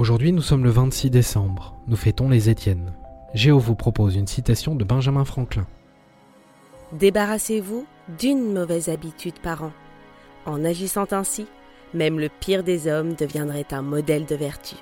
Aujourd'hui, nous sommes le 26 décembre. Nous fêtons les Étiennes. Géo vous propose une citation de Benjamin Franklin. Débarrassez-vous d'une mauvaise habitude par an. En agissant ainsi, même le pire des hommes deviendrait un modèle de vertu.